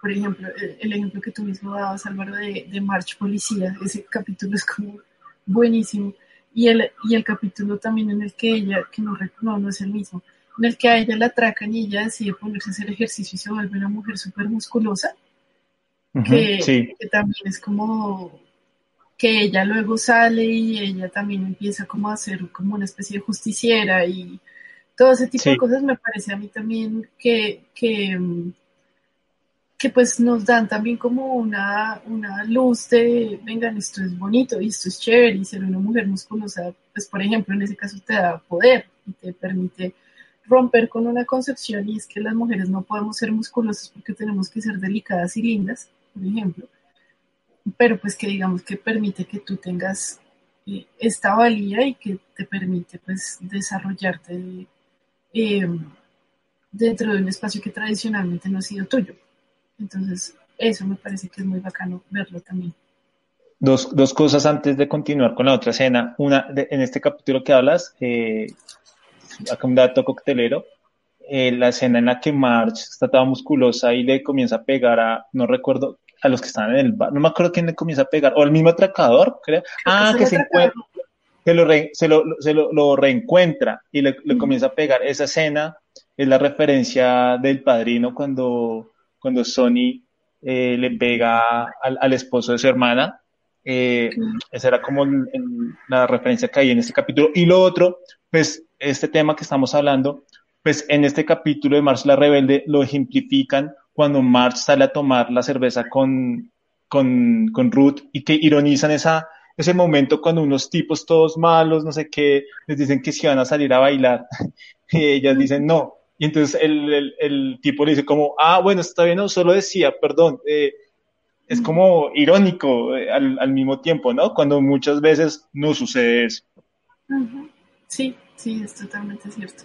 por ejemplo, el, ejemplo que tú mismo dabas, Álvaro, de, de March Policía, ese capítulo es como buenísimo. Y el, y el capítulo también en el que ella, que no, no, no es el mismo, en el que a ella la atracan y ella decide ponerse a hacer ejercicio y se vuelve una mujer súper musculosa, que, que también es como que ella luego sale y ella también empieza como a ser como una especie de justiciera y todo ese tipo de cosas me parece a mí también que, que, que pues nos dan también como una, una luz de, vengan, esto es bonito y esto es chévere y ser una mujer musculosa, pues por ejemplo en ese caso te da poder y te permite romper con una concepción y es que las mujeres no podemos ser musculosas porque tenemos que ser delicadas y lindas, por ejemplo pero pues que digamos que permite que tú tengas eh, esta valía y que te permite pues desarrollarte eh, dentro de un espacio que tradicionalmente no ha sido tuyo. Entonces, eso me parece que es muy bacano verlo también. Dos, dos cosas antes de continuar con la otra escena. Una, en este capítulo que hablas, eh, acá un dato coctelero, la escena en la que March está toda musculosa y le comienza a pegar a, no recuerdo, a los que están en el bar. No me acuerdo quién le comienza a pegar. O el mismo atracador, creo. ah, que se encuentra. Que lo, se, lo, se lo, reencuentra y le, comienza a pegar. Esa escena es la referencia del padrino cuando, cuando Sony eh, le pega al, al, esposo de su hermana. Eh, esa era como la referencia que hay en este capítulo. Y lo otro, pues este tema que estamos hablando, pues en este capítulo de March la Rebelde lo ejemplifican cuando March sale a tomar la cerveza con, con, con Ruth y que ironizan esa, ese momento cuando unos tipos todos malos, no sé qué, les dicen que si van a salir a bailar y ellas dicen no. Y entonces el, el, el tipo le dice como, ah, bueno, está bien, no, solo decía, perdón. Eh, es como irónico eh, al, al, mismo tiempo, ¿no? Cuando muchas veces no sucede eso. Sí, sí, es totalmente cierto.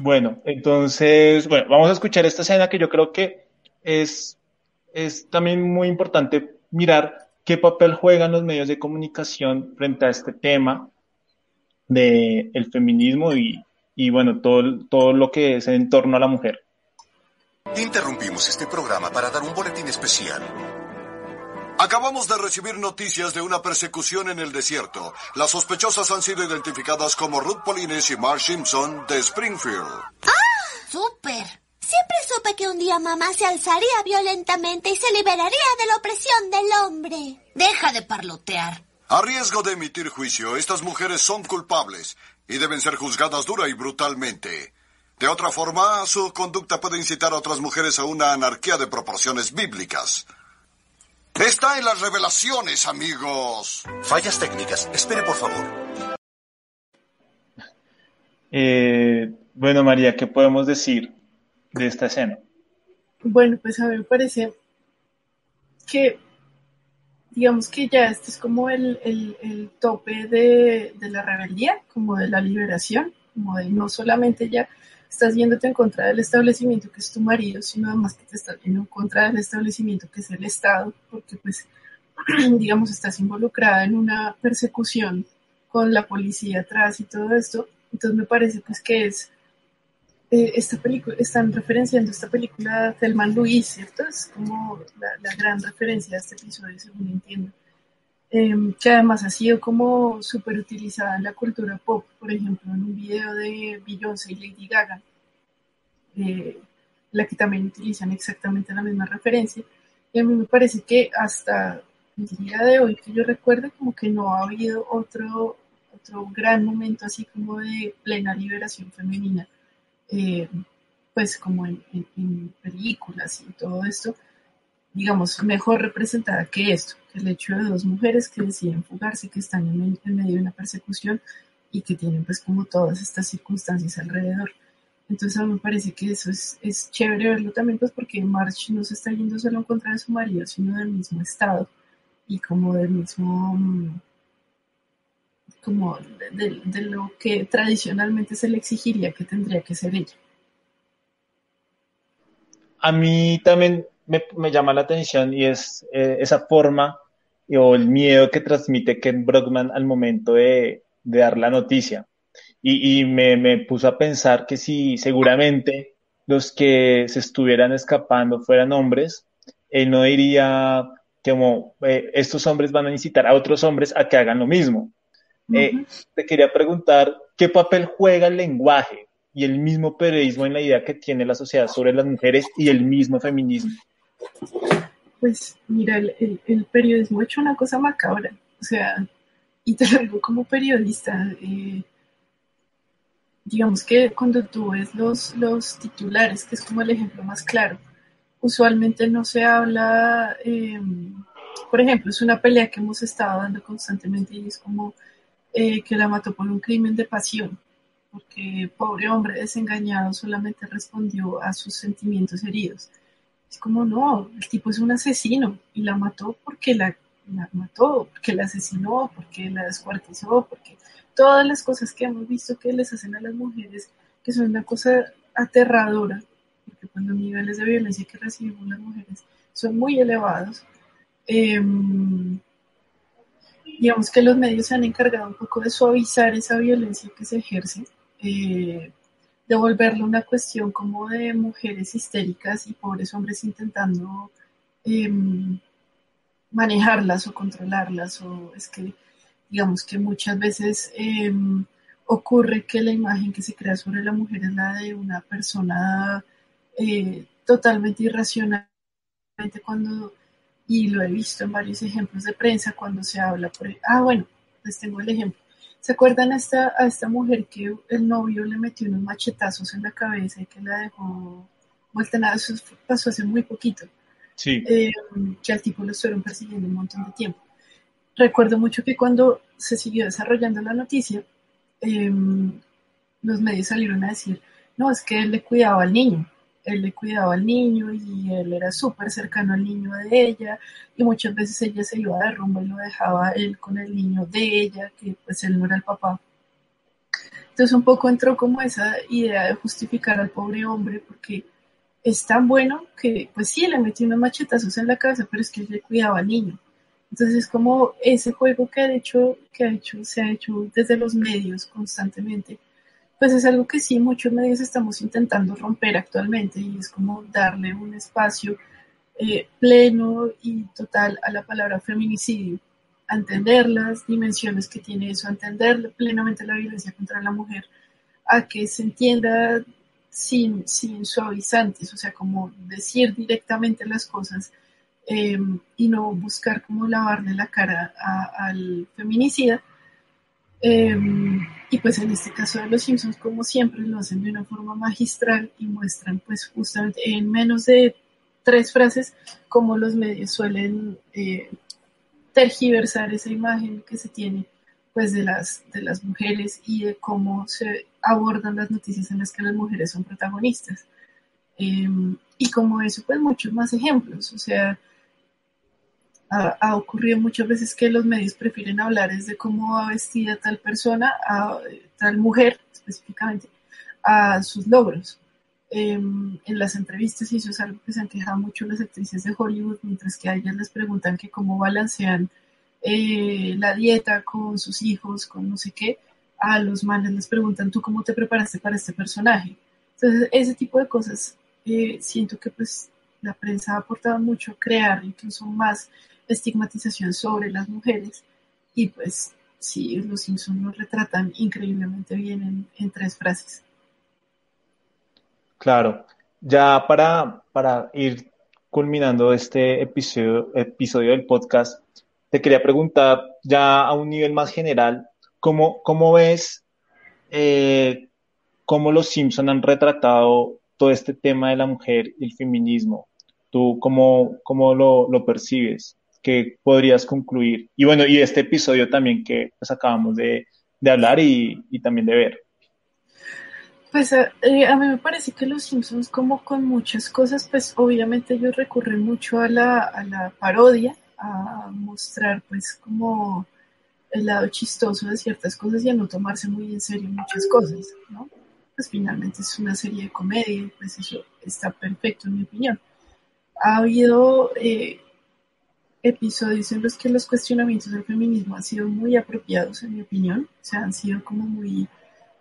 Bueno, entonces, bueno, vamos a escuchar esta escena que yo creo que es, es también muy importante mirar qué papel juegan los medios de comunicación frente a este tema de el feminismo y, y bueno, todo, todo lo que es en torno a la mujer. Interrumpimos este programa para dar un boletín especial. Acabamos de recibir noticias de una persecución en el desierto. Las sospechosas han sido identificadas como Ruth Polines y Mark Simpson de Springfield. ¡Ah! ¡Súper! Siempre supe que un día mamá se alzaría violentamente y se liberaría de la opresión del hombre. Deja de parlotear. A riesgo de emitir juicio, estas mujeres son culpables y deben ser juzgadas dura y brutalmente. De otra forma, su conducta puede incitar a otras mujeres a una anarquía de proporciones bíblicas. Está en las revelaciones, amigos. Fallas técnicas. Espere, por favor. Eh, bueno, María, ¿qué podemos decir de esta escena? Bueno, pues a mí me parece que, digamos que ya este es como el, el, el tope de, de, la rebeldía, como de la liberación, como de no solamente ya estás yéndote en contra del establecimiento que es tu marido, sino además que te estás yendo en contra del establecimiento que es el Estado, porque pues, digamos, estás involucrada en una persecución con la policía atrás y todo esto. Entonces me parece pues que es eh, esta película, están referenciando esta película Thelma Luis, ¿cierto? Es como la, la, gran referencia a este episodio, según entiendo. Eh, que además ha sido como súper utilizada en la cultura pop, por ejemplo, en un video de Beyoncé y Lady Gaga, eh, la que también utilizan exactamente la misma referencia. Y a mí me parece que hasta el día de hoy que yo recuerde, como que no ha habido otro, otro gran momento así como de plena liberación femenina eh, pues como en, en, en, películas y todo esto, digamos, mejor representada que esto, que el hecho de dos mujeres que deciden fugarse, que están en, medio de una persecución y que tienen pues como todas estas circunstancias alrededor. Entonces a mí me parece que eso es, es chévere verlo también pues porque March no se está yendo solo en contra de su marido, sino del mismo Estado y como del mismo como de, de, lo que tradicionalmente se le exigiría que tendría que ser ella. A mí también me, me llama la atención y es eh, esa forma o el miedo que transmite Ken Brockman al momento de, de dar la noticia. Y, y me, me, puso a pensar que si seguramente los que se estuvieran escapando fueran hombres, él no diría como eh, estos hombres van a incitar a otros hombres a que hagan lo mismo, eh, te quería preguntar, ¿qué papel juega el lenguaje y el mismo periodismo en la idea que tiene la sociedad sobre las mujeres y el mismo feminismo? Pues mira, el, periodismo ha hecho una cosa macabra, o sea, y te lo digo como periodista, eh, digamos que cuando tú ves los, los titulares, que es como el ejemplo más claro, usualmente no se habla, eh, por ejemplo, es una pelea que hemos estado dando constantemente y es como eh, que la mató por un crimen de pasión, porque pobre hombre desengañado solamente respondió a sus sentimientos heridos. Es como, no, el tipo es un asesino y la mató porque la, mató, porque la asesinó, porque la descuartizó, porque todas las cosas que hemos visto que les hacen a las mujeres, que son una cosa aterradora, porque cuando los niveles de violencia que recibimos las mujeres son muy elevados, eh, digamos que los medios se han encargado un poco de suavizar esa violencia que se ejerce, eh, de volverlo una cuestión como de mujeres histéricas y pobres hombres intentando eh, manejarlas o controlarlas, o es que digamos que muchas veces eh, ocurre que la imagen que se crea sobre la mujer es la de una persona eh, totalmente irracional cuando y lo he visto en varios ejemplos de prensa cuando se habla por ah bueno les tengo el ejemplo se acuerdan a esta a esta mujer que el novio le metió unos machetazos en la cabeza y que la dejó vuelta nada eso pasó hace muy poquito. Sí. Eh, que al tipo lo estuvieron persiguiendo un montón de tiempo. Recuerdo mucho que cuando se siguió desarrollando la noticia eh, los medios salieron a decir no es que él le cuidaba al niño él le cuidaba al niño y él era súper cercano al niño de ella y muchas veces ella se iba de rumbo y lo dejaba él con el niño de ella, que pues él no era el papá. Entonces un poco entró como esa idea de justificar al pobre hombre porque es tan bueno que pues sí, le metió unos machetazos en la cabeza, pero es que él le cuidaba al niño. Entonces es como ese juego que ha hecho, que ha hecho, se ha hecho desde los medios constantemente pues es algo que sí muchos medios estamos intentando romper actualmente y es como darle un espacio eh, pleno y total a la palabra feminicidio, entender las dimensiones que tiene eso, entender plenamente la violencia contra la mujer, a que se entienda sin, sin suavizantes, o sea, como decir directamente las cosas em, y no buscar como lavarle la cara al feminicida. Em, y pues en este caso de los Simpsons, como siempre, lo hacen de una forma magistral y muestran pues justamente en menos de tres frases cómo los medios suelen eh, tergiversar esa imagen que se tiene pues de las, de las mujeres y de cómo se abordan las noticias en las que las mujeres son protagonistas. Em, y como eso, pues muchos más ejemplos. O sea, ha, ocurrido muchas veces que los medios prefieren hablar es de cómo va vestida tal persona, a, tal mujer específicamente, a sus logros. Em, en las entrevistas, y eso es algo que se han quejado mucho las actrices de Hollywood, mientras que a ellas les preguntan que cómo balancean eh, la dieta con sus hijos, con no sé qué, a los manes les preguntan, ¿tú cómo te preparaste para este personaje? Entonces, ese tipo de cosas eh, siento que pues la prensa ha aportado mucho a crear incluso más estigmatización sobre las mujeres y pues sí, los Simpsons nos retratan increíblemente bien en, tres frases. Claro, ya para, para ir culminando este episodio, episodio del podcast, te quería preguntar ya a un nivel más general, ¿cómo, cómo ves eh, cómo los Simpson han retratado todo este tema de la mujer y el feminismo? ¿Tú cómo, cómo lo, lo percibes? ¿Qué podrías concluir? Y bueno, y este episodio también que pues, acabamos de, de hablar y, y, también de ver. Pues a, eh, a, mí me parece que los Simpsons, como con muchas cosas, pues obviamente ellos recurren mucho a la, a la parodia, a mostrar pues como el lado chistoso de ciertas cosas y a no tomarse muy en serio muchas cosas, ¿no? Pues finalmente es una serie de comedia pues eso está perfecto en mi opinión. Ha habido eh, episodios en los que los cuestionamientos del feminismo han sido muy apropiados en mi opinión, o sea, han sido como muy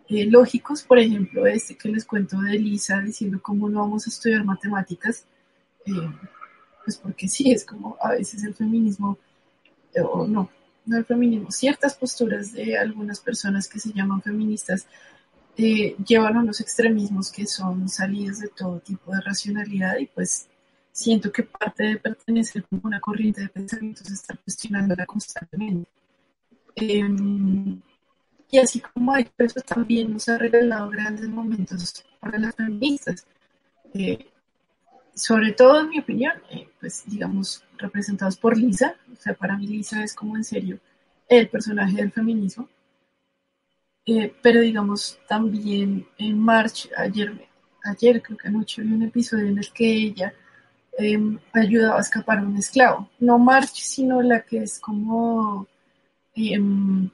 eh, lógicos, por ejemplo, este que les cuento de Lisa diciendo cómo no vamos a estudiar matemáticas, eh, pues porque sí, es como a veces el feminismo, eh, o no, no el feminismo, ciertas posturas de algunas personas que se llaman feministas eh, llevan a unos extremismos que son salidas de todo tipo de racionalidad y pues siento que parte de pertenecer a una corriente de pensamiento es estar cuestionándola constantemente. Em, y así como hay eso también nos ha regalado grandes momentos para las feministas. Eh, sobre todo en mi opinión, eh, pues digamos, representados por Lisa, o sea, para mí Lisa es como en serio el personaje del feminismo, eh, pero digamos, también en March, ayer, ayer creo que anoche vi un episodio en el que ella eh, ayudaba a escapar a un esclavo, no March, sino la que es como em,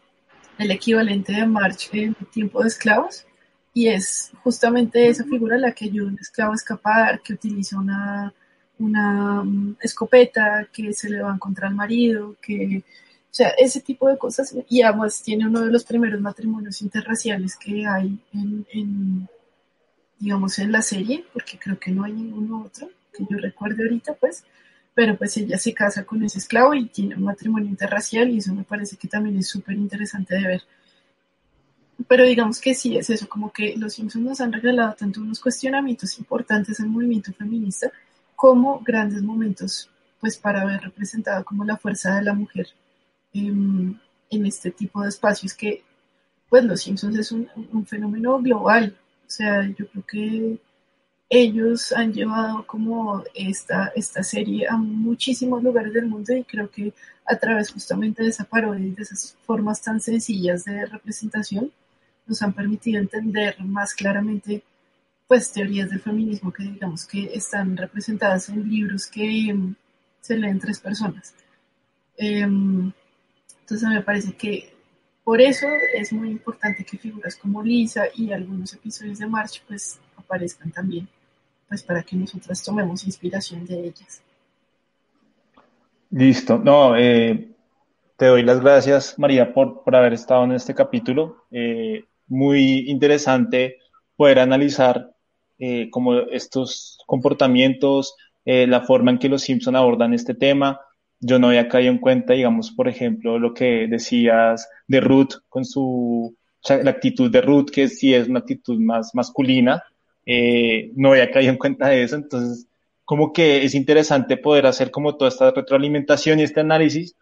el equivalente de March en tiempo de esclavos, y es justamente esa figura la que ayuda a un esclavo a escapar, que utiliza una, una mm, escopeta, que se le va contra el marido, que, o sea, ese tipo de cosas. Y además tiene uno de los primeros matrimonios interraciales que hay en, en, digamos, en la serie, porque creo que no hay ninguno otro que yo recuerde ahorita, pues. Pero pues ella se casa con ese esclavo y tiene un matrimonio interracial y eso me parece que también es súper interesante de ver pero digamos que sí es eso, como que los Simpsons nos han regalado tanto unos cuestionamientos importantes al movimiento feminista como grandes momentos pues para haber representado como la fuerza de la mujer en, este tipo de espacios que pues los Simpsons es un, un, fenómeno global, o sea, yo creo que ellos han llevado como esta, esta serie a muchísimos lugares del mundo y creo que a través justamente de esa parodia y de esas formas tan sencillas de representación, nos han permitido entender más claramente pues teorías del feminismo que digamos que están representadas en libros que em, se leen tres personas. Em, entonces me parece que por eso es muy importante que figuras como Lisa y algunos episodios de March pues aparezcan también, pues para que nosotras tomemos inspiración de ellas. Listo, no, eh, te doy las gracias María por, por haber estado en este capítulo. Eh, muy interesante poder analizar eh, como estos comportamientos, eh, la forma en que los Simpson abordan este tema. Yo no había caído en cuenta, digamos, por ejemplo, lo que decías de Ruth con su, la actitud de Ruth, que sí es una actitud más masculina. Eh, no había caído en cuenta de eso, entonces como que es interesante poder hacer como toda esta retroalimentación y este análisis,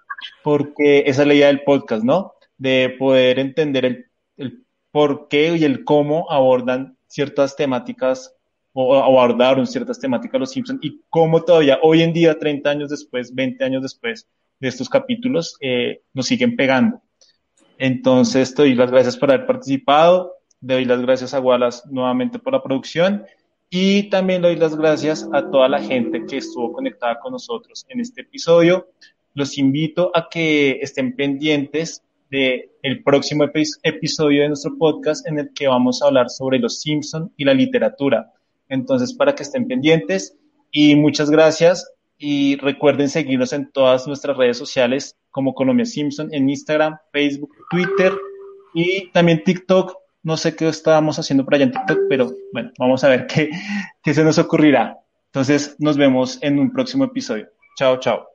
porque esa es la idea del podcast, ¿no? De poder entender el, el por qué y el cómo abordan ciertas temáticas o abordaron ciertas temáticas los Simpsons y cómo todavía hoy en día, 30 años después, 20 años después de estos capítulos, eh, nos siguen pegando. Entonces, te las gracias por haber participado, le doy las gracias a Wallace nuevamente por la producción y también le doy las gracias a toda la gente que estuvo conectada con nosotros en este episodio. Los invito a que estén pendientes del el próximo episodio de nuestro podcast en el que vamos a hablar sobre los Simpson y la literatura. Entonces, para que estén pendientes y muchas gracias y recuerden seguirnos en todas nuestras redes sociales como Colombia Simpson en Instagram, Facebook, Twitter y también TikTok. No sé qué estábamos haciendo por allá en TikTok, pero bueno, vamos a ver qué, qué se nos ocurrirá. Entonces, nos vemos en un próximo episodio. Chao, chao.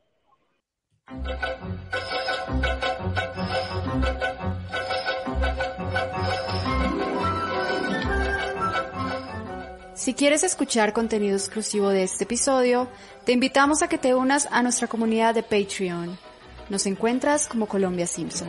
Si quieres escuchar contenido exclusivo de este episodio, te invitamos a que te unas a nuestra comunidad de Patreon. Nos encuentras como Colombia Simpson.